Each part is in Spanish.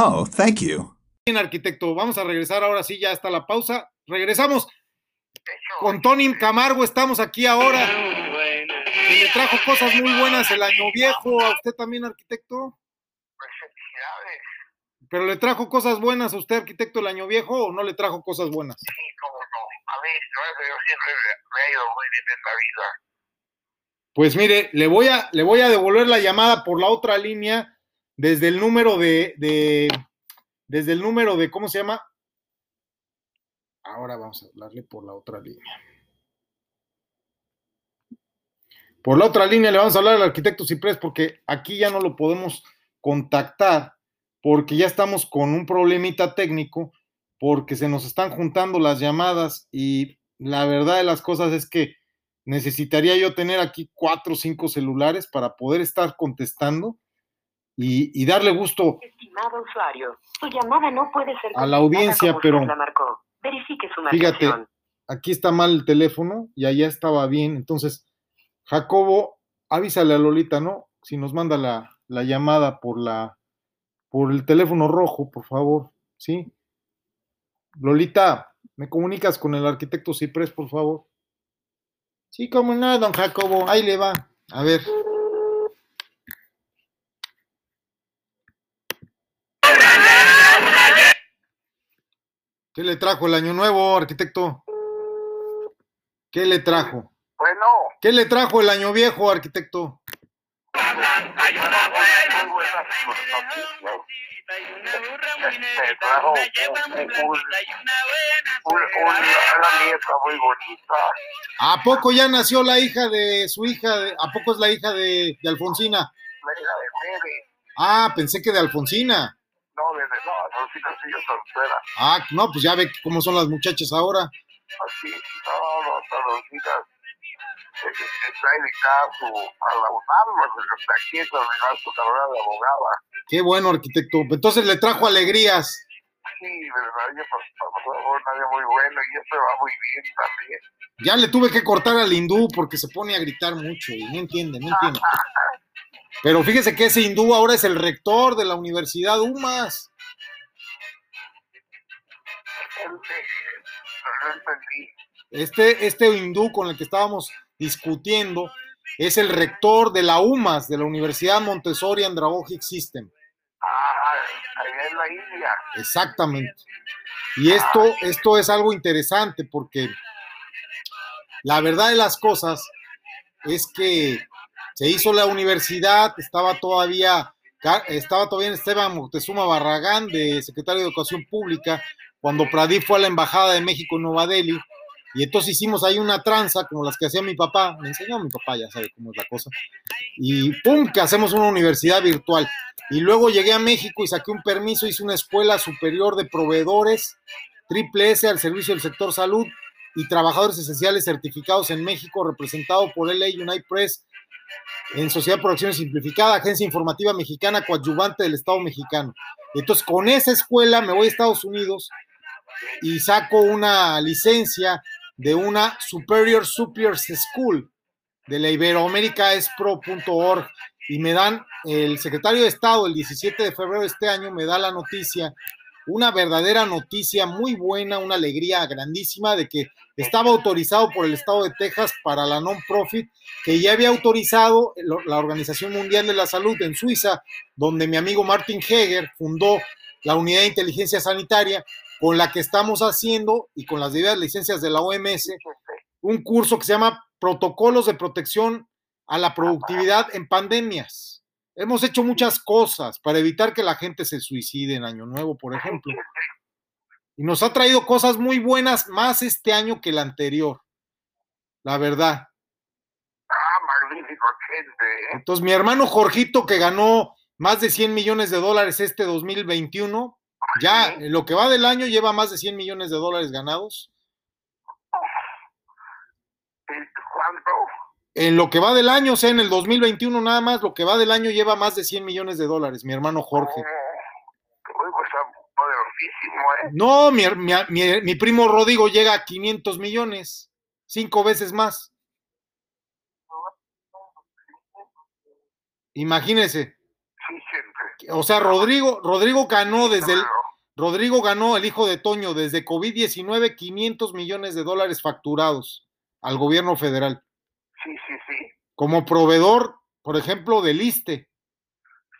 Oh, thank you. Bien, arquitecto, vamos a regresar ahora sí, ya está la pausa. Regresamos con Tony Camargo, estamos aquí ahora. Y le trajo cosas muy buenas el año viejo, a usted también, arquitecto. Pues felicidades. Pero le trajo cosas buenas a usted, arquitecto, el año viejo, o no le trajo cosas buenas? Sí, cómo no. A mí, yo siempre me ha ido muy bien en la vida. Pues mire, le voy a, le voy a devolver la llamada por la otra línea desde el número de, de, desde el número de, ¿cómo se llama? Ahora vamos a hablarle por la otra línea. Por la otra línea le vamos a hablar al arquitecto Ciprés porque aquí ya no lo podemos contactar porque ya estamos con un problemita técnico porque se nos están juntando las llamadas y la verdad de las cosas es que necesitaría yo tener aquí cuatro o cinco celulares para poder estar contestando y, y darle gusto Estimado usuario, su llamada no puede ser A la audiencia, como pero- usted la marcó. Verifique su Fíjate, aquí está mal el teléfono y allá estaba bien. Entonces, Jacobo, avísale a Lolita, ¿no? Si nos manda la, la llamada por la por el teléfono rojo, por favor, ¿sí? Lolita, ¿me comunicas con el arquitecto Ciprés, por favor? Sí, cómo no, don Jacobo, ahí le va. A ver. ¿Qué le trajo el año nuevo, arquitecto? ¿Qué le trajo? Bueno, ¿Qué le trajo el año viejo, arquitecto? Este, trajo un, un, un, un- una nieta muy bonita. ¿A poco ya nació la hija de su hija? de- ¿A poco es la hija de, de Alfonsina? La hija de. Ah, pensé que de Alfonsina. De, no, Rosita sigue soltera. Ah, no, pues ya ve cómo son las muchachas ahora. Así, no, no, no, Rosita eh, está dedicada a, la UNAM, está aquí terminar su carrera de abogada. Qué bueno, arquitecto. Entonces le trajo alegrías. Sí, verdad, yo pasó un año muy bueno y esto va muy bien también. Ya le tuve que cortar al hindú porque se pone a gritar mucho y no entiende, no entiende. Pero fíjese que ese hindú ahora es el rector de la Universidad UMAS. Este, este hindú con el que estábamos discutiendo es el rector de la UMAS, de la Universidad Montessori Andragogic System. Ah, allá en la India. Exactamente. Y esto, esto es algo interesante porque la verdad de las cosas es que se hizo la universidad, estaba todavía, estaba todavía Esteban Moctezuma Barragán, de secretario de Educación Pública, cuando Pradip fue a la Embajada de México en Nueva Delhi, y entonces hicimos ahí una tranza, como las que hacía mi papá, me enseñó mi papá, ya sabe cómo es la cosa, y ¡pum! que hacemos una universidad virtual. Y luego llegué a México y saqué un permiso, hice una escuela superior de proveedores, triple S al servicio del sector salud y trabajadores esenciales certificados en México, representado por LA United Press en Sociedad por Acción Simplificada, Agencia Informativa Mexicana, coadyuvante del Estado mexicano. Entonces, con esa escuela me voy a Estados Unidos y saco una licencia de una Superior Superiors School de la iberoamericaespro.org y me dan, el secretario de Estado el 17 de febrero de este año me da la noticia, una verdadera noticia muy buena, una alegría grandísima de que estaba autorizado por el Estado de Texas para la non-profit que ya había autorizado la Organización Mundial de la Salud en Suiza, donde mi amigo Martin Heger fundó la Unidad de Inteligencia Sanitaria, con la que estamos haciendo y con las debidas licencias de la OMS, un curso que se llama Protocolos de Protección a la Productividad en Pandemias. Hemos hecho muchas cosas para evitar que la gente se suicide en Año Nuevo, por ejemplo. Y nos ha traído cosas muy buenas más este año que el anterior. La verdad. Ah, magnífico, gente. ¿eh? Entonces, mi hermano Jorgito, que ganó más de 100 millones de dólares este 2021, ya en lo que va del año lleva más de 100 millones de dólares ganados. ¿Cuánto? En lo que va del año, o sea, en el 2021 nada más, lo que va del año lleva más de 100 millones de dólares, mi hermano Jorge. Oh, uy, está poderosísimo, ¿eh? No, mi, mi, mi, mi primo Rodrigo llega a 500 millones, cinco veces más. Imagínese. O sea, Rodrigo, Rodrigo ganó desde el, Rodrigo ganó, el hijo de Toño, desde COVID-19 500 millones de dólares facturados al gobierno federal. Sí, sí, sí, Como proveedor, por ejemplo, del ISTE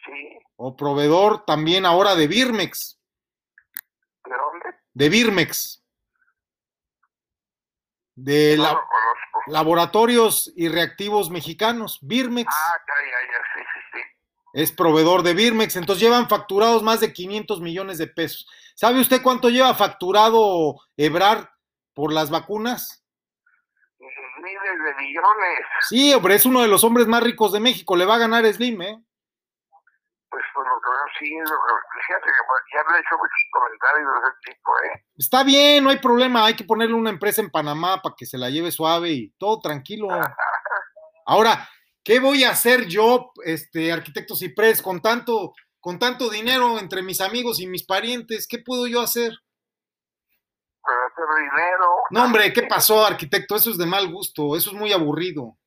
sí. o proveedor también ahora de Birmex, ¿De dónde? de Birmex, de No la-. Laboratorios y Reactivos Mexicanos, Birmex. Ah, ya, ya, ya, sí. Es proveedor de Birmex, entonces llevan facturados más de 500 millones de pesos. ¿Sabe usted cuánto lleva facturado Ebrard por las vacunas? Miles de millones. Sí, hombre, es uno de los hombres más ricos de México, le va a ganar Slim, ¿eh? Pues por lo que veo, sí, lo que, fíjate que pues, ya me he hecho muchos comentarios de ese tipo, ¿eh? Está bien, no hay problema, hay que ponerle una empresa en Panamá para que se la lleve suave y todo tranquilo. Ahora, ¿qué voy a hacer yo, este arquitecto Ciprés, con tanto, con tanto dinero entre mis amigos y mis parientes? ¿Qué puedo yo hacer? Hacer dinero. No, hombre, ¿qué pasó, arquitecto? Eso es de mal gusto, eso es muy aburrido.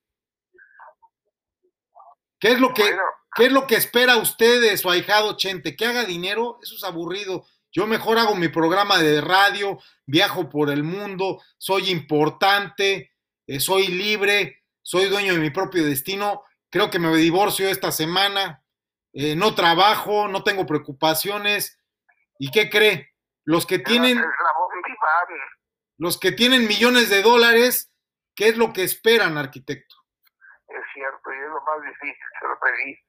¿Qué es lo que, Bueno, qué es lo que espera usted de su ahijado Chente? ¿Que haga dinero? Eso es aburrido. Yo mejor hago mi programa de radio, viajo por el mundo, soy importante, eh, soy libre, soy dueño de mi propio destino. Creo que me divorcio esta semana, eh, no trabajo, no tengo preocupaciones. ¿Y qué cree? Los que tienen, los que tienen millones de dólares, ¿qué es lo que esperan, arquitecto? es cierto, y es lo más difícil, se lo pedí.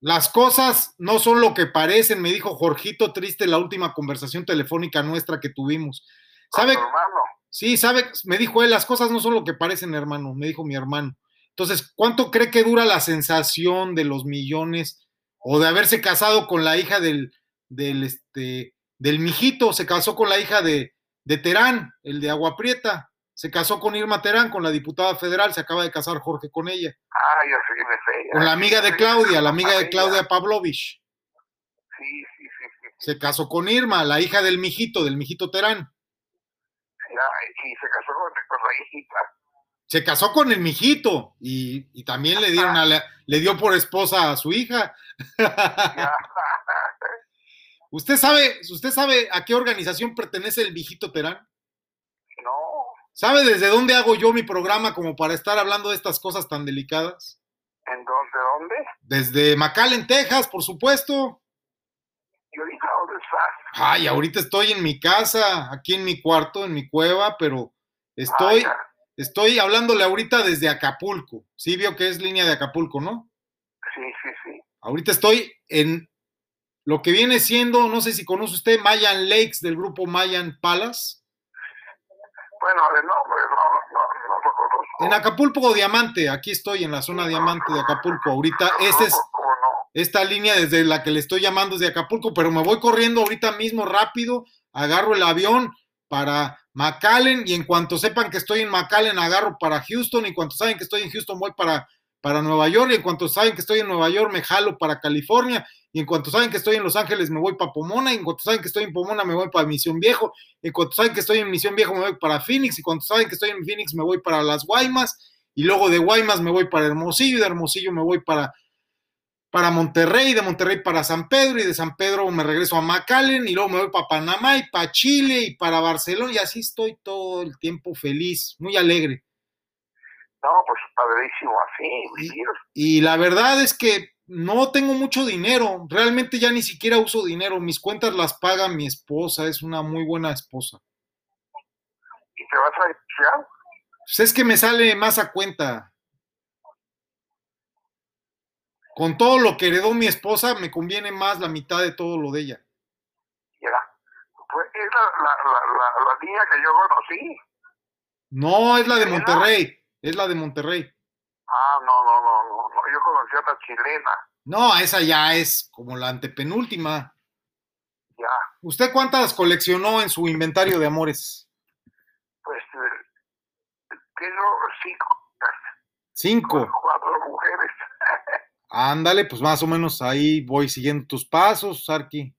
Las cosas no son lo que parecen, me dijo Jorgito Triste en la última conversación telefónica nuestra que tuvimos. ¿Sabe? Hermano, Sí, sabe, me dijo él, las cosas no son lo que parecen, hermano, me dijo mi hermano. Entonces, ¿cuánto cree que dura la sensación de los millones o de haberse casado con la hija del, del, este, del mijito? Se casó con la hija de, de Terán, el de Agua Prieta. Se casó con Irma Terán, con la diputada federal, se acaba de casar Jorge con ella. ah, se viene fea. Con la amiga de Claudia, la amiga de Claudia Pavlovich. Sí, sí, sí, sí. Se casó con Irma, la hija del mijito, del mijito Terán. Y se casó con, con la hijita. Se casó con el mijito y, y también le dieron a la- le dio por esposa a su hija. ¿Usted sabe, usted sabe a qué organización pertenece el mijito Terán? no, ¿Sabe desde dónde hago yo mi programa como para estar hablando de estas cosas tan delicadas? ¿en dónde, dónde? Desde McAllen, Texas, por supuesto. ¿Y ahorita dónde estás? Ay, ahorita estoy en mi casa, aquí en mi cuarto, en mi cueva, pero estoy, Ah, estoy hablándole ahorita desde Acapulco. Sí vio que es línea de Acapulco, ¿no? Sí, sí, sí. Ahorita estoy en lo que viene siendo, no sé si conoce usted, Mayan Lakes del grupo Mayan Palace. Bueno, de nombre no, no, no lo conozco. En Acapulco Diamante, aquí estoy en la zona Diamante de Acapulco. Ahorita, esta es ¿Cómo no? Esta línea desde la que le estoy llamando desde Acapulco, pero me voy corriendo ahorita mismo rápido, agarro el avión para McAllen y en cuanto sepan que estoy en McAllen agarro para Houston y en cuanto saben que estoy en Houston voy para, para Nueva York y en cuanto saben que estoy en Nueva York me jalo para California y en cuanto saben que estoy en Los Ángeles me voy para Pomona y en cuanto saben que estoy en Pomona me voy para Misión Viejo y en cuanto saben que estoy en Misión Viejo me voy para Phoenix y cuando saben que estoy en Phoenix me voy para Las Guaymas y luego de Guaymas me voy para Hermosillo y de Hermosillo me voy para para Monterrey, de Monterrey para San Pedro y de San Pedro me regreso a McAllen y luego me voy para Panamá y para Chile y para Barcelona y así estoy todo el tiempo feliz, muy alegre. No, pues padrísimo así, Y-. Y la verdad es que no tengo mucho dinero, realmente ya ni siquiera uso dinero, mis cuentas las paga mi esposa, es una muy buena esposa. ¿Y te vas a divorciar? Pues es que me sale más a cuenta. Con todo lo que heredó mi esposa, me conviene más la mitad de todo lo de ella. Ya. Pues es la, la, la, la, la niña que yo conocí. No, es la de. Monterrey. Es la de Monterrey. Ah, no, no, no, no, no. Yo conocí a una chilena. No, esa ya es como la antepenúltima. Ya. ¿Usted cuántas coleccionó en su inventario de amores? Pues eh, tengo cinco, Cinco. cuatro mujeres. Ándale, pues más o menos ahí voy siguiendo tus pasos, Arqui.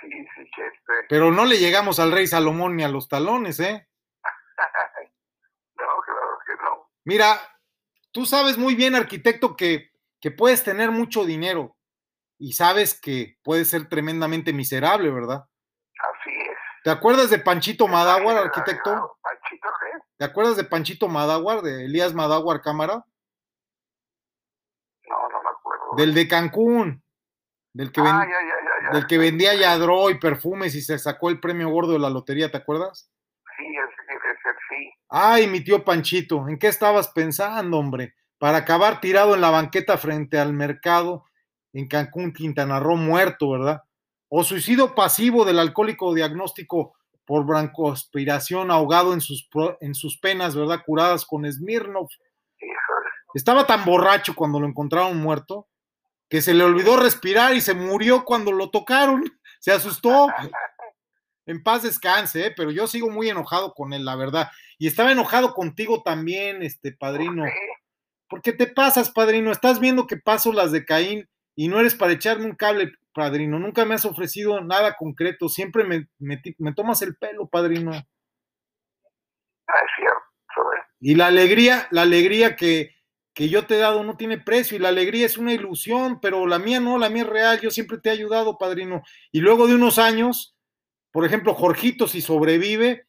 Sí, sí, que este. Pero no le llegamos al rey Salomón ni a los talones, ¿eh? No, claro que no. Mira, tú sabes muy bien, arquitecto, que, que puedes tener mucho dinero, y sabes que puede ser tremendamente miserable, ¿verdad? Así es. ¿Te acuerdas de Panchito Madáguar, arquitecto? Panchito, ¿qué? ¿Te acuerdas de Panchito Madáguar, de Elías Madáguar Cámara? No, no me acuerdo. Del de Cancún, del que, ven- Ah, ya, ya, ya, ya. del que vendía Yadro y perfumes y se sacó el premio gordo de la lotería, ¿te acuerdas? Sí, ese sí. Ay, mi tío Panchito, ¿en qué estabas pensando, hombre? Para acabar tirado en la banqueta frente al mercado en Cancún, Quintana Roo, muerto, ¿verdad? O suicidio pasivo del alcohólico diagnóstico por brancoaspiración ahogado en sus, en sus penas, ¿verdad? Curadas con. Híjole. Estaba tan borracho cuando lo encontraron muerto que se le olvidó respirar y se murió cuando lo tocaron. Se asustó. En paz descanse, ¿eh? pero yo sigo muy enojado con él, la verdad. Y estaba enojado contigo también, este padrino. Porque te pasas, padrino. Estás viendo que paso las de Caín y no eres para echarme un cable, padrino. Nunca me has ofrecido nada concreto. Siempre me, me tomas el pelo, padrino. Ah, es cierto. ¿eh? Y la alegría, la alegría que, que yo te he dado no tiene precio y la alegría es una ilusión, pero la mía no, la mía es real. Yo siempre te he ayudado, padrino. Y luego de unos años, por ejemplo, Jorgito, si sobrevive,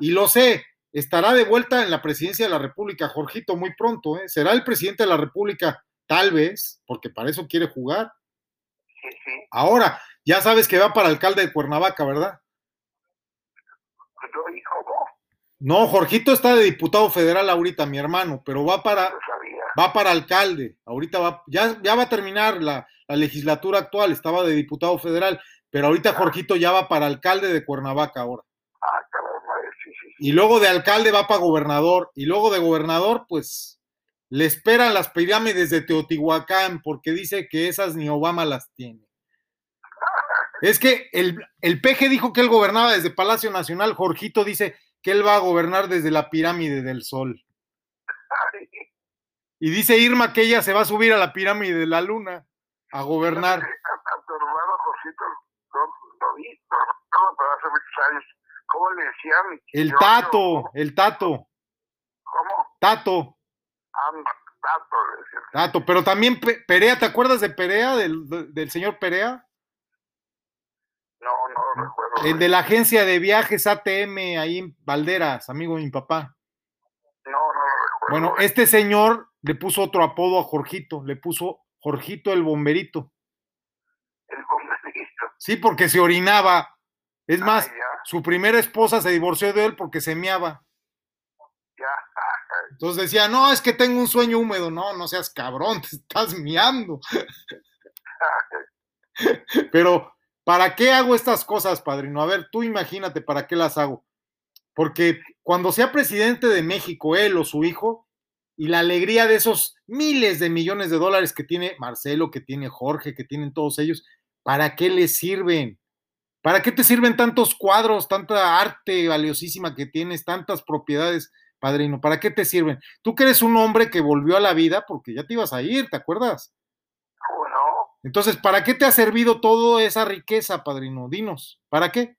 y lo sé, estará de vuelta en la presidencia de la República, Jorgito, muy pronto, ¿eh? Será el presidente de la República, tal vez, porque para eso quiere jugar. Ahora, ya sabes que va para alcalde de Cuernavaca, ¿verdad? No, Jorgito está de diputado federal ahorita, mi hermano, pero va para. Va para alcalde. Ahorita va, ya, ya va a terminar la, la legislatura actual, estaba de diputado federal, pero ahorita Jorgito ya va para alcalde de Cuernavaca ahora. Ah, eh, sí, sí. sí. Y luego de alcalde va para gobernador, y luego de gobernador, pues le esperan las pirámides de Teotihuacán, porque dice que esas ni Obama las tiene. Es que el, el peje dijo que él gobernaba desde Palacio Nacional, Jorgito dice que él va a gobernar desde la pirámide del Sol. Y dice Irma que ella se va a subir a la pirámide de la Luna a gobernar. ¿Cómo le decían? El Tato, el Tato, ¿Cómo? Tato, Tato. Tato, pero también Pe- Perea, ¿te acuerdas de Perea, del, del señor Perea? No, no lo recuerdo. El de la agencia de viajes ATM ahí en Valderas, amigo de mi papá. No, no lo recuerdo. Bueno, este señor le puso otro apodo a Jorgito, le puso Jorgito el bomberito. El bomberito. Sí, porque se orinaba. Es más, Ah, ya, su primera esposa se divorció de él porque se meaba. ya. Entonces decía, no, es que tengo un sueño húmedo. No, no seas cabrón, te estás miando. Pero, ¿para qué hago estas cosas, padrino? A ver, tú imagínate para qué las hago. Porque cuando sea presidente de México, él o su hijo, y la alegría de esos miles de millones de dólares que tiene Marcelo, que tiene Jorge, que tienen todos ellos, ¿para qué les sirven? ¿Para qué te sirven tantos cuadros, tanta arte valiosísima que tienes, tantas propiedades, padrino? ¿Para qué te sirven? Tú que eres un hombre que volvió a la vida porque ya te ibas a ir, ¿te acuerdas? ¿Cómo no? Entonces, ¿para qué te ha servido toda esa riqueza, padrino? Dinos, ¿para qué?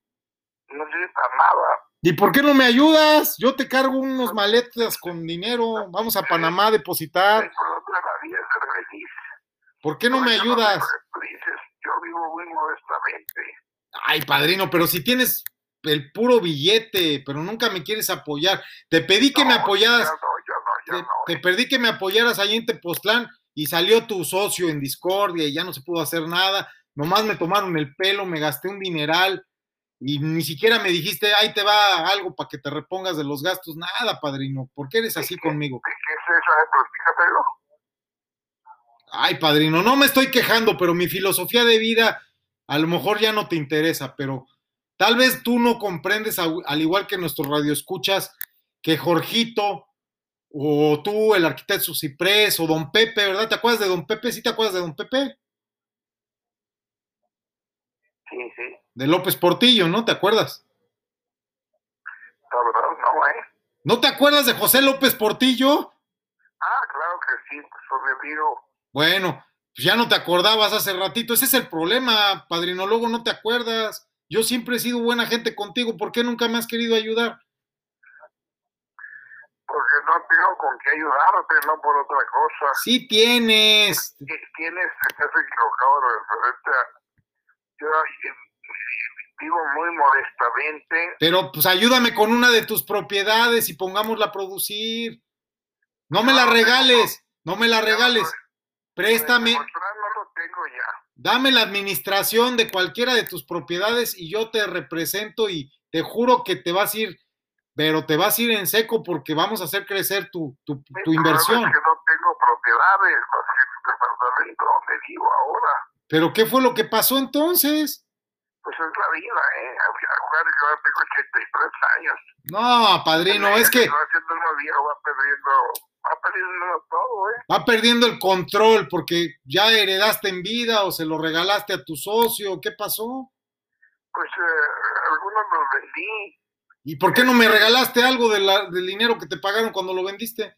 No sirve para nada. ¿Y por qué no me ayudas? Yo te cargo unos maletas con dinero, vamos a Panamá a depositar. ¿Por qué no me ayudas? yo vivo muy modestamente. Ay, padrino, pero si tienes el puro billete, pero nunca me quieres apoyar. Te pedí que me apoyaras, Yo no, yo no, te, yo te pedí que me apoyaras ahí en Tepoztlán y salió tu socio en discordia y ya no se pudo hacer nada. Nomás me tomaron el pelo, me gasté un dineral y ni siquiera me dijiste, ahí te va algo para que te repongas de los gastos. Nada, padrino, ¿por qué eres así conmigo? ¿Qué es eso? Platícatelo. Ay, padrino, no me estoy quejando, pero mi filosofía de vida a lo mejor ya no te interesa, pero tal vez tú no comprendes, al igual que nuestros radioescuchas, que Jorgito o tú, el arquitecto Ciprés o Don Pepe, ¿verdad? ¿Te acuerdas de Don Pepe? ¿Sí te acuerdas de Don Pepe? Sí, sí. De López Portillo, ¿no? ¿Te acuerdas? La verdad, no, ¿eh? ¿No te acuerdas de José López Portillo? Ah, claro que sí, pues sobrevivo. Bueno, pues ya no te acordabas hace ratito. Ese es el problema, padrino. Luego no te acuerdas. Yo siempre he sido buena gente contigo. ¿Por qué nunca me has querido ayudar? Porque no tengo con qué ayudarte, no por otra cosa. Sí tienes. Tienes, estás equivocado referente a... Yo vivo muy modestamente. Pero pues ayúdame con una de tus propiedades y pongámosla a producir. No me la regales, no me la regales. Préstame. No lo tengo ya. Dame la administración de cualquiera de tus propiedades y yo te represento y te juro que te vas a ir, pero te vas a ir en seco porque vamos a hacer crecer tu, tu, tu inversión. Es que no tengo propiedades más que el departamento donde vivo ahora. ¿Pero qué fue lo que pasó entonces? Pues es la vida, ¿eh? Acuérdate que ahora tengo 83 años. No, padrino, es que... Va viejo, perdiendo va perdiendo todo, ¿eh? Va perdiendo el control porque ya heredaste en vida o se lo regalaste a tu socio. ¿Qué pasó? Pues eh, algunos los vendí. ¿Y por qué no me regalaste algo de la, del dinero que te pagaron cuando lo vendiste?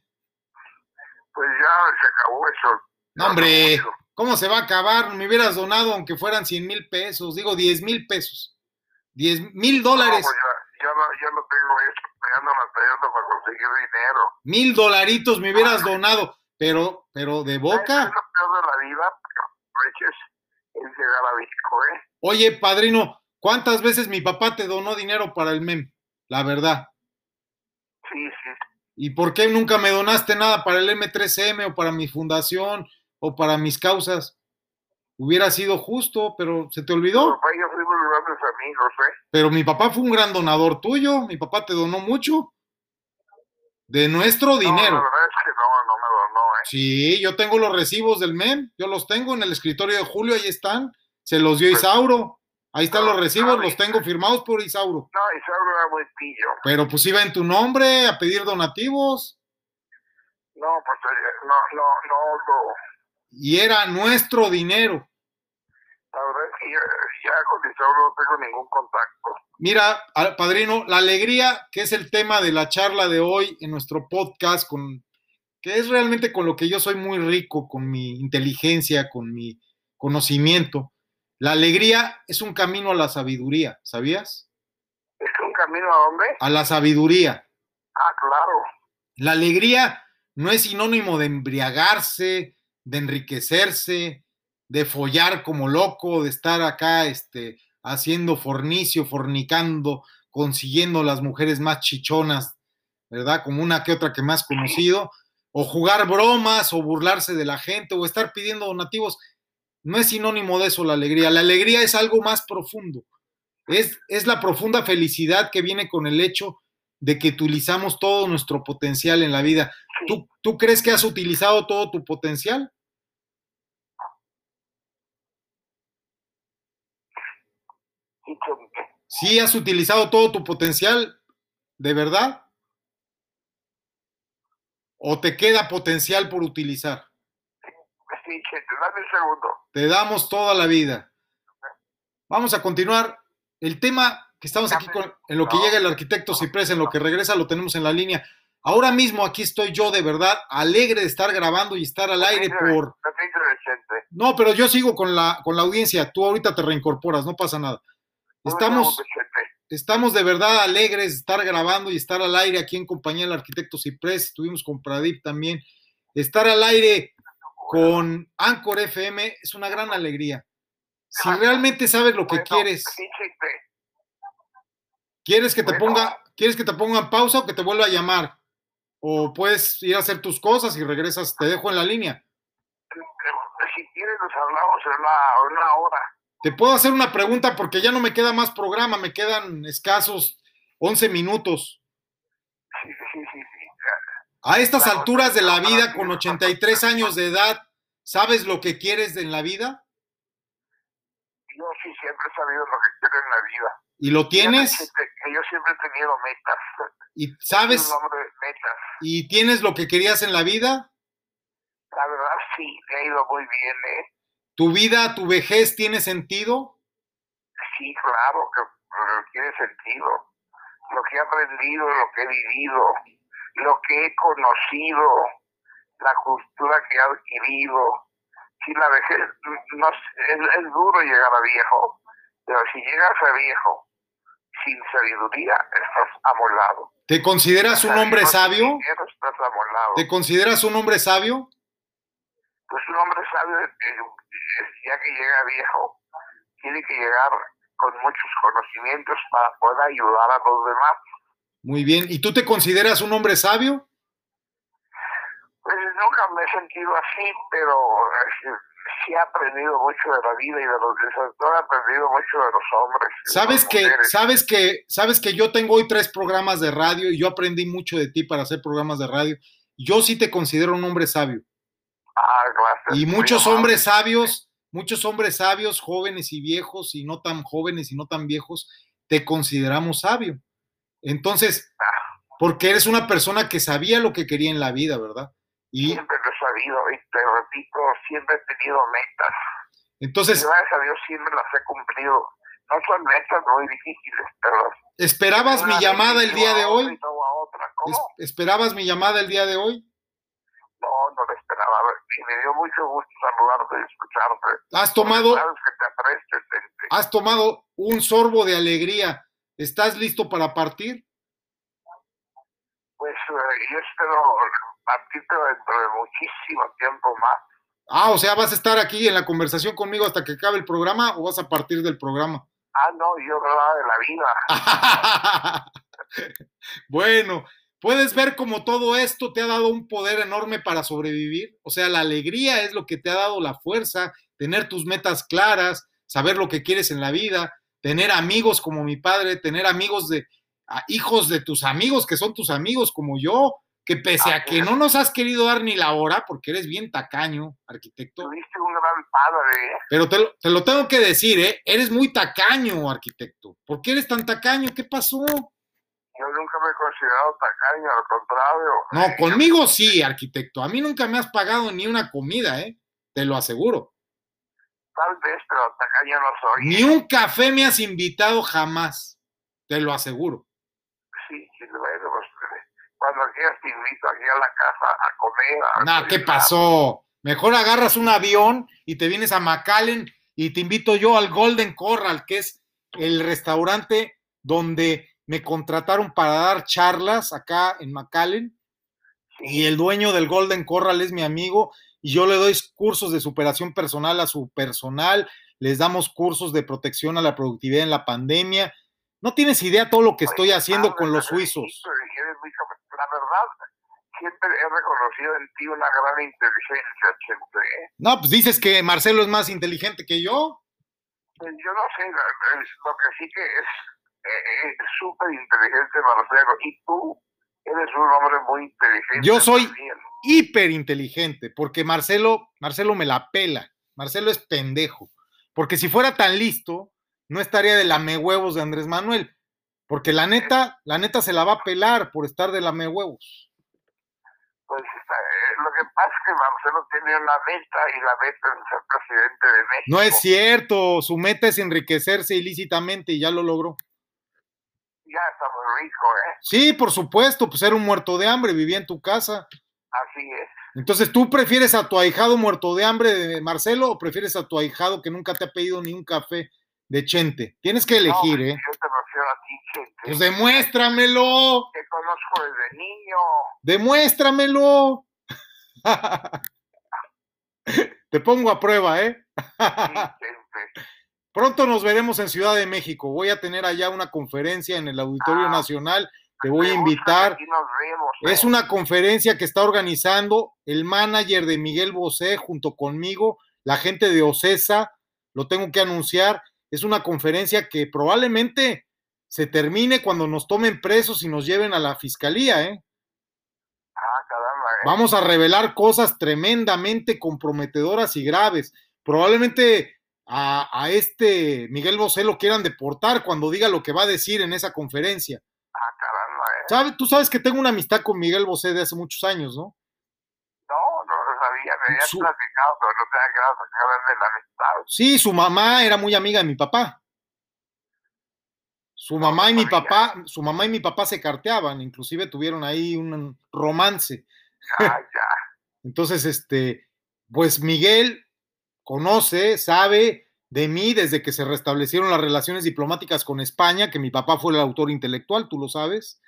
Pues ya se acabó eso. No, hombre, ¿cómo se va a acabar? Me hubieras donado aunque fueran 100 mil pesos, digo 10 mil pesos. 10 mil dólares. No, pues ya, ya, no, ya no tengo eso me ando batallando para conseguir dinero. Mil dolaritos me hubieras donado, pero, pero de boca. Es lo peor de la vida, pero es llegar a México, ¿eh? Oye, padrino, ¿cuántas veces mi papá te donó dinero para el MEM? La verdad. Sí, sí. ¿Y por qué nunca me donaste nada para el M3M o para mi fundación o para mis causas? Hubiera sido justo, pero se te olvidó. Papá y yo fuimos grandes amigos, ¿eh? Pero mi papá fue un gran donador tuyo. Mi papá te donó mucho. De nuestro dinero. La verdad es que no, no me donó, ¿eh? Sí, yo tengo los recibos del MEM. Yo los tengo en el escritorio de Julio, ahí están. Se los dio Isauro. Ahí están los recibos, los tengo firmados por Isauro. No, Isauro era muy pillo. Pero pues iba en tu nombre a pedir donativos. No, pues no, no, no, no y era nuestro dinero. La verdad es que ya, con no tengo ningún contacto. Mira, padrino, la alegría, que es el tema de la charla de hoy en nuestro podcast, con, que es realmente con lo que yo soy muy rico, con mi inteligencia, con mi conocimiento. La alegría es un camino a la sabiduría, ¿sabías? ¿Es un camino a dónde? A la sabiduría. Ah, claro. La alegría no es sinónimo de embriagarse, de enriquecerse, de follar como loco, de estar acá este, haciendo fornicio, fornicando, consiguiendo las mujeres más chichonas, ¿verdad? Como una que otra que más conocido, o jugar bromas, o burlarse de la gente, o estar pidiendo donativos. No es sinónimo de eso la alegría. La alegría es algo más profundo. Es, es la profunda felicidad que viene con el hecho de que utilizamos todo nuestro potencial en la vida. ¿Tú, ¿Tú crees que has utilizado todo tu potencial? ¿Sí has utilizado todo tu potencial? ¿De verdad? ¿O te queda potencial por utilizar? Sí, dame un segundo. Te damos toda la vida. Vamos a continuar. El tema que estamos aquí con, en lo que llega el arquitecto Ciprés, en lo que regresa, lo tenemos en la línea. Ahora mismo aquí estoy yo de verdad alegre de estar grabando y estar al aire por... No, pero yo sigo con la, con la audiencia. Tú ahorita te reincorporas, no pasa nada. Estamos, estamos de verdad alegres de estar grabando y estar al aire aquí en compañía del arquitecto Ciprés. Estuvimos con Pradip también. Estar al aire con Anchor FM es una gran alegría. Si realmente sabes lo que quieres. ¿Quieres que te ponga, quieres que te ponga pausa o que te vuelva a llamar? O puedes ir a hacer tus cosas y regresas, te dejo en la línea. Si quieres nos hablamos en una hora. Te puedo hacer una pregunta porque ya no me queda más programa, me quedan escasos 11 minutos. A estas alturas de la vida, con 83 años de edad, ¿sabes lo que quieres en la vida? Yo sí siempre he sabido lo que quiero en la vida. ¿Y lo tienes? Yo siempre he tenido metas. ¿Y sabes? Metas. ¿Y tienes lo que querías en la vida? La verdad sí, me ha ido muy bien, ¿eh? ¿Tu vida, tu vejez tiene sentido? Sí, claro que tiene sentido. Lo que he aprendido, lo que he vivido, lo que he conocido, la cultura que he adquirido. Si la vejez, no, es, es duro llegar a viejo, pero si llegas a viejo, sin sabiduría estás amolado. ¿Te consideras un hombre sabio? dinero, Estás amolado. ¿Te consideras un hombre sabio? Pues un hombre sabio, eh, eh, ya que llega viejo, tiene que llegar con muchos conocimientos para poder ayudar a los demás. Muy bien. ¿Y tú te consideras un hombre sabio? Pues nunca me he sentido así, pero eh, sí he aprendido mucho de la vida y de los todo he aprendido mucho de los hombres. Sabes que, mujeres. sabes que, sabes que yo tengo hoy tres programas de radio y yo aprendí mucho de ti para hacer programas de radio. Yo sí te considero un hombre sabio. Ah, gracias. Y muy muchos amable. hombres sabios, muchos hombres sabios, jóvenes y viejos, y no tan jóvenes y no tan viejos, te consideramos sabio. Entonces, porque eres una persona que sabía lo que quería en la vida, ¿verdad? Y Siempre lo he sabido y te repito, siempre he tenido metas. Y entonces, gracias a Dios siempre las he cumplido. No son metas muy difíciles, pero ¿esperabas mi llamada el día de hoy? y ¿Esperabas mi llamada el día de hoy? No, no lo esperaba. Y me dio mucho gusto saludarte y escucharte. ¿Has tomado, Sabes que te aprecio, Tente. has tomado un sorbo de alegría? ¿Estás listo para partir? Pues eh, yo espero partirte dentro de muchísimo tiempo más. Ah, o sea, ¿vas a estar aquí en la conversación conmigo hasta que acabe el programa o vas a partir del programa? Ah, no, yo hablaba de la vida. bueno, puedes ver cómo todo esto te ha dado un poder enorme para sobrevivir. O sea, la alegría es lo que te ha dado la fuerza, tener tus metas claras, saber lo que quieres en la vida, tener amigos como mi padre, tener amigos de a- hijos de tus amigos que son tus amigos como yo, que pese a que no nos has querido dar ni la hora, porque eres bien tacaño, arquitecto, Tuviste un gran padre. ¿eh? pero te lo, te lo tengo que decir, ¿eh? Eres muy tacaño, arquitecto. ¿Por qué eres tan tacaño? ¿Qué pasó? Yo nunca me he considerado tacaño, al contrario. No, conmigo sí, arquitecto. A mí nunca me has pagado ni una comida, ¿eh? Te lo aseguro. Tal vez, pero tacaño no soy. Ni un café me has invitado jamás. Te lo aseguro. Sí, sí, bueno, pues, eh, cuando quieras te invito aquí a la casa a comer. a No, ¿qué pasó? Mejor agarras un avión y te vienes a McAllen y te invito yo al Golden Corral, que es el restaurante donde me contrataron para dar charlas acá en McAllen. Y el dueño del Golden Corral es mi amigo y yo le doy cursos de superación personal a su personal, les damos cursos de protección a la productividad en la pandemia. No tienes idea todo lo que estoy haciendo con los suizos. La verdad, siempre he reconocido en ti una gran inteligencia, siempre. ¿eh? No, pues dices que Marcelo es más inteligente que yo. Pues yo no sé, lo que sí que es es súper inteligente, Marcelo. Y tú eres un hombre muy inteligente. Yo soy- hiper inteligente, porque Marcelo, Marcelo me la pela. Marcelo es pendejo. Porque si fuera tan listo, no estaría de lamehuevos de Andrés Manuel. Porque la neta, la neta se la va a pelar por estar de lamehuevos. Pues eh, lo que pasa es que Marcelo tiene una meta y la meta es ser presidente de México. No es cierto, su meta es enriquecerse ilícitamente y ya lo logró. Muy rico, ¿eh? Sí, por supuesto, pues era un muerto de hambre, vivía en tu casa. Así es. Entonces, ¿tú prefieres a tu ahijado muerto de hambre de Marcelo o prefieres a tu ahijado que nunca te ha pedido ni un café de Chente? Tienes que elegir, No, ¿eh? Yo te refiero a ti, Chente. Pues demuéstramelo, Te conozco desde niño. demuéstramelo. Te pongo a prueba, ¿eh? Sí, Chente. Pronto nos veremos en Ciudad de México. Voy a tener allá una conferencia en el Auditorio Ah. Nacional. Te voy a invitar. vemos, ¿eh? Es una conferencia que está organizando el manager de Miguel Bosé junto conmigo, la gente de Ocesa, lo tengo que anunciar. Es una conferencia que probablemente se termine cuando nos tomen presos y nos lleven a la fiscalía, ¿eh? Ah, caramba, ¿eh? Vamos a revelar cosas tremendamente comprometedoras y graves. Probablemente a, a este Miguel Bosé lo quieran deportar cuando diga lo que va a decir en esa conferencia. Ah, caramba, ¿eh? ¿Sabe? Tú sabes que tengo una amistad con Miguel Bosé de hace muchos años, ¿no? No, no lo sabía. Me habías Su- platicado, pero no te había quedado de la amistad. Sí, su mamá era muy amiga de mi papá. Su mamá y mi sabía. papá, su mamá y mi papá se carteaban, inclusive tuvieron ahí un romance. Ah, ya. Entonces, este, pues Miguel conoce, sabe de mí desde que se restablecieron las relaciones diplomáticas con España, que mi papá fue el autor intelectual, tú lo sabes.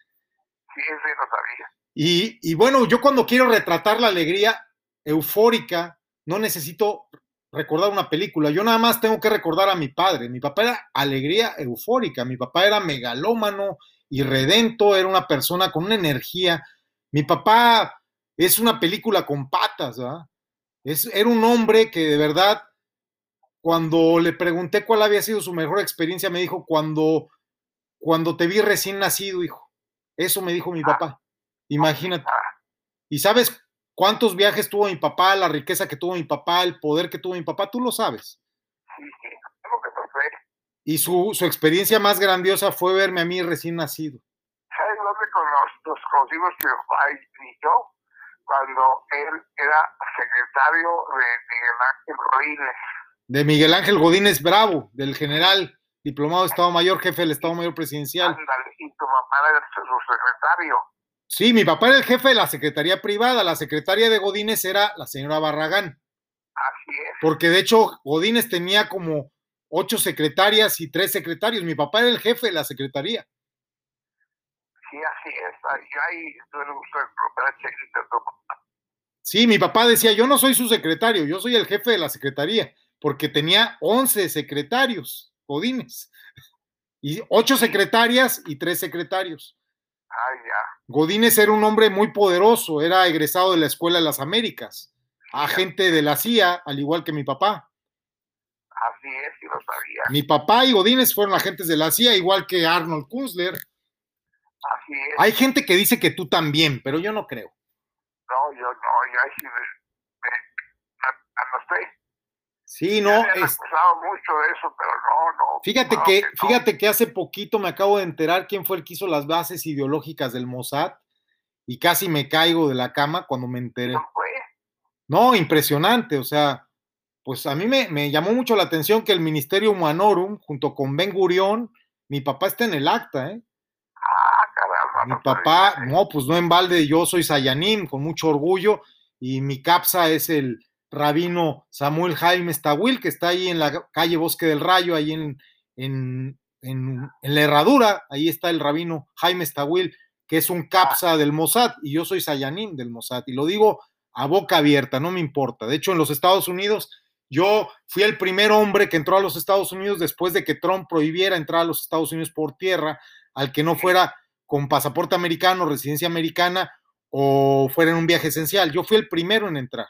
Sí, sí, lo sabía. Y, y bueno, yo cuando quiero retratar la alegría eufórica, no necesito recordar una película, yo nada más tengo que recordar a mi padre. Mi papá era alegría eufórica, mi papá era megalómano y redento, era una persona con una energía. Mi papá es una película con patas, ¿verdad? Es, era un hombre que de verdad, cuando le pregunté cuál había sido su mejor experiencia, me dijo, cuando, cuando te vi recién nacido, hijo. Eso me dijo mi papá. Imagínate. ¿Y sabes cuántos viajes tuvo mi papá, la riqueza que tuvo mi papá, el poder que tuvo mi papá? Tú lo sabes. Sí, sí, tengo que saber. Y su, su experiencia más grandiosa fue verme a mí recién nacido. ¿Sabes dónde con los, nos conocimos mi papá y yo? Cuando él era secretario de Miguel Ángel Rodríguez. De Miguel Ángel Godínez Bravo, del general diplomado de Estado Mayor, jefe del Estado Mayor Presidencial. Ándale, y tu papá era su secretario. Sí, mi papá era el jefe de la Secretaría Privada, la secretaria de Godínez era la señora Barragán, Así es. porque de hecho Godínez tenía como ocho secretarias y tres secretarios. Mi papá era el jefe de la secretaría. Sí, así es. Ahí, ahí tuve el gusto de conocer a Sí, mi papá decía, yo no soy su secretario, yo soy el jefe de la secretaría, porque tenía 11 secretarios, Godínez, y ocho secretarias y tres secretarios. Ay, ya. Godínez era un hombre muy poderoso, era egresado de la Escuela de las Américas, agente de la CIA, al igual que mi papá. Así es, sí lo sabía. Mi papá y Godínez fueron agentes de la CIA, igual que Arnold Kunzler. Así es. Hay gente que dice que tú también, pero yo no creo. No, yo no, yo ahí sí me, me. Sí, Me no, habían es- acusado mucho de eso, pero no, no. fíjate no, que, no. fíjate que hace poquito me acabo de enterar quién fue el que hizo las bases ideológicas del Mossad y casi me caigo de la cama cuando me enteré. ¿Quién fue? No, impresionante, o sea, pues a mí me, me llamó mucho la atención que el Ministerio Humanorum, junto con Ben Gurión, mi papá está en el acta, ¿eh? Ah. Mi no papá, sabía. no, pues no en balde, yo soy Sayanim, con mucho orgullo, y mi capsa es el rabino Samuel Jaime Stawil, que está ahí en la calle Bosque del Rayo, ahí en, en, en, en la herradura, ahí está el rabino Jaime Stawil, que es un capsa del Mossad, y yo soy Sayanim del Mossad, y lo digo a boca abierta, no me importa. De hecho, en los Estados Unidos, yo fui el primer hombre que entró a los Estados Unidos después de que Trump prohibiera entrar a los Estados Unidos por tierra al que no fuera con pasaporte americano, residencia americana o fuera en un viaje esencial. Yo fui el primero en entrar.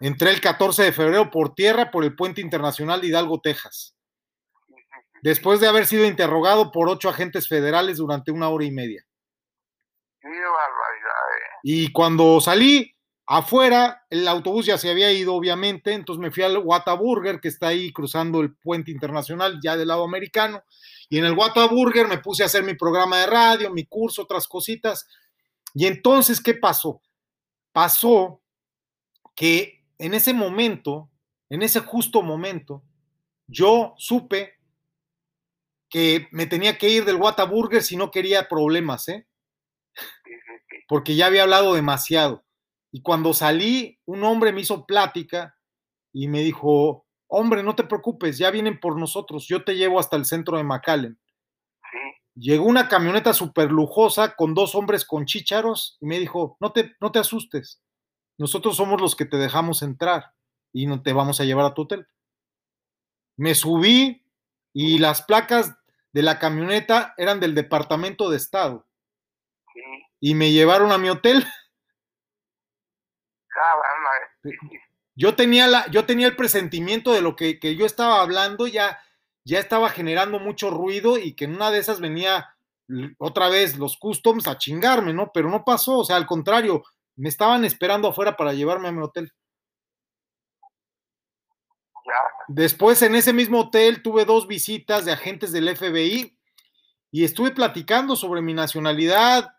Entré el 14 de febrero por tierra por el puente internacional de Hidalgo, Texas, después de haber sido interrogado por ocho agentes federales durante una hora y media. Qué barbaridad, eh. Y cuando salí afuera, el autobús ya se había ido, obviamente, entonces me fui al Whataburger, que está ahí cruzando el puente internacional, ya del lado americano, y en el Whataburger me puse a hacer mi programa de radio, mi curso, otras cositas. Y entonces, ¿qué pasó? Pasó que en ese momento, en ese justo momento, yo supe que me tenía que ir del Whataburger si no quería problemas, ¿eh? Porque ya había hablado demasiado. Y cuando salí, un hombre me hizo plática y me dijo, hombre, no te preocupes, ya vienen por nosotros, yo te llevo hasta el centro de McAllen. Sí, Llegó una camioneta súper lujosa con dos hombres con chícharos y me dijo, no te, no te asustes, nosotros somos los que te dejamos entrar y no te vamos a llevar a tu hotel. Me subí y las placas de la camioneta eran del Departamento de Estado sí. y me llevaron a mi hotel. Eh. Yo tenía, la, yo tenía el presentimiento de lo que, que yo estaba hablando, ya, ya estaba generando mucho ruido y que en una de esas venía otra vez los customs a chingarme, ¿no? Pero no pasó, o sea, al contrario, me estaban esperando afuera para llevarme a mi hotel. Después en ese mismo hotel tuve dos visitas de agentes del FBI y estuve platicando sobre mi nacionalidad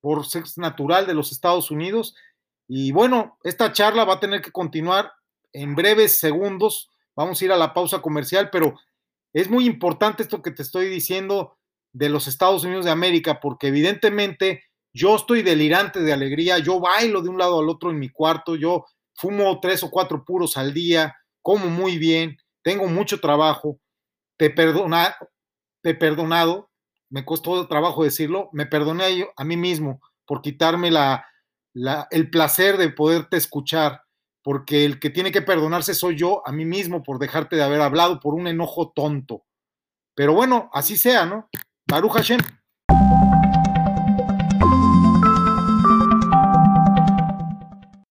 por ser natural de los Estados Unidos. Y bueno, esta charla va a tener que continuar en breves segundos. Vamos a ir a la pausa comercial, pero es muy importante esto que te estoy diciendo de los Estados Unidos de América, porque evidentemente yo estoy delirante de alegría, yo bailo de un lado al otro en mi cuarto, yo fumo tres o cuatro puros al día, como muy bien, tengo mucho trabajo, te, perdona, te he perdonado, me costó trabajo decirlo, me perdoné yo, a mí mismo por quitarme la, el placer de poderte escuchar, porque el que tiene que perdonarse soy yo a mí mismo por dejarte de haber hablado por un enojo tonto. Pero bueno, así sea, ¿no? Baruch Hashem.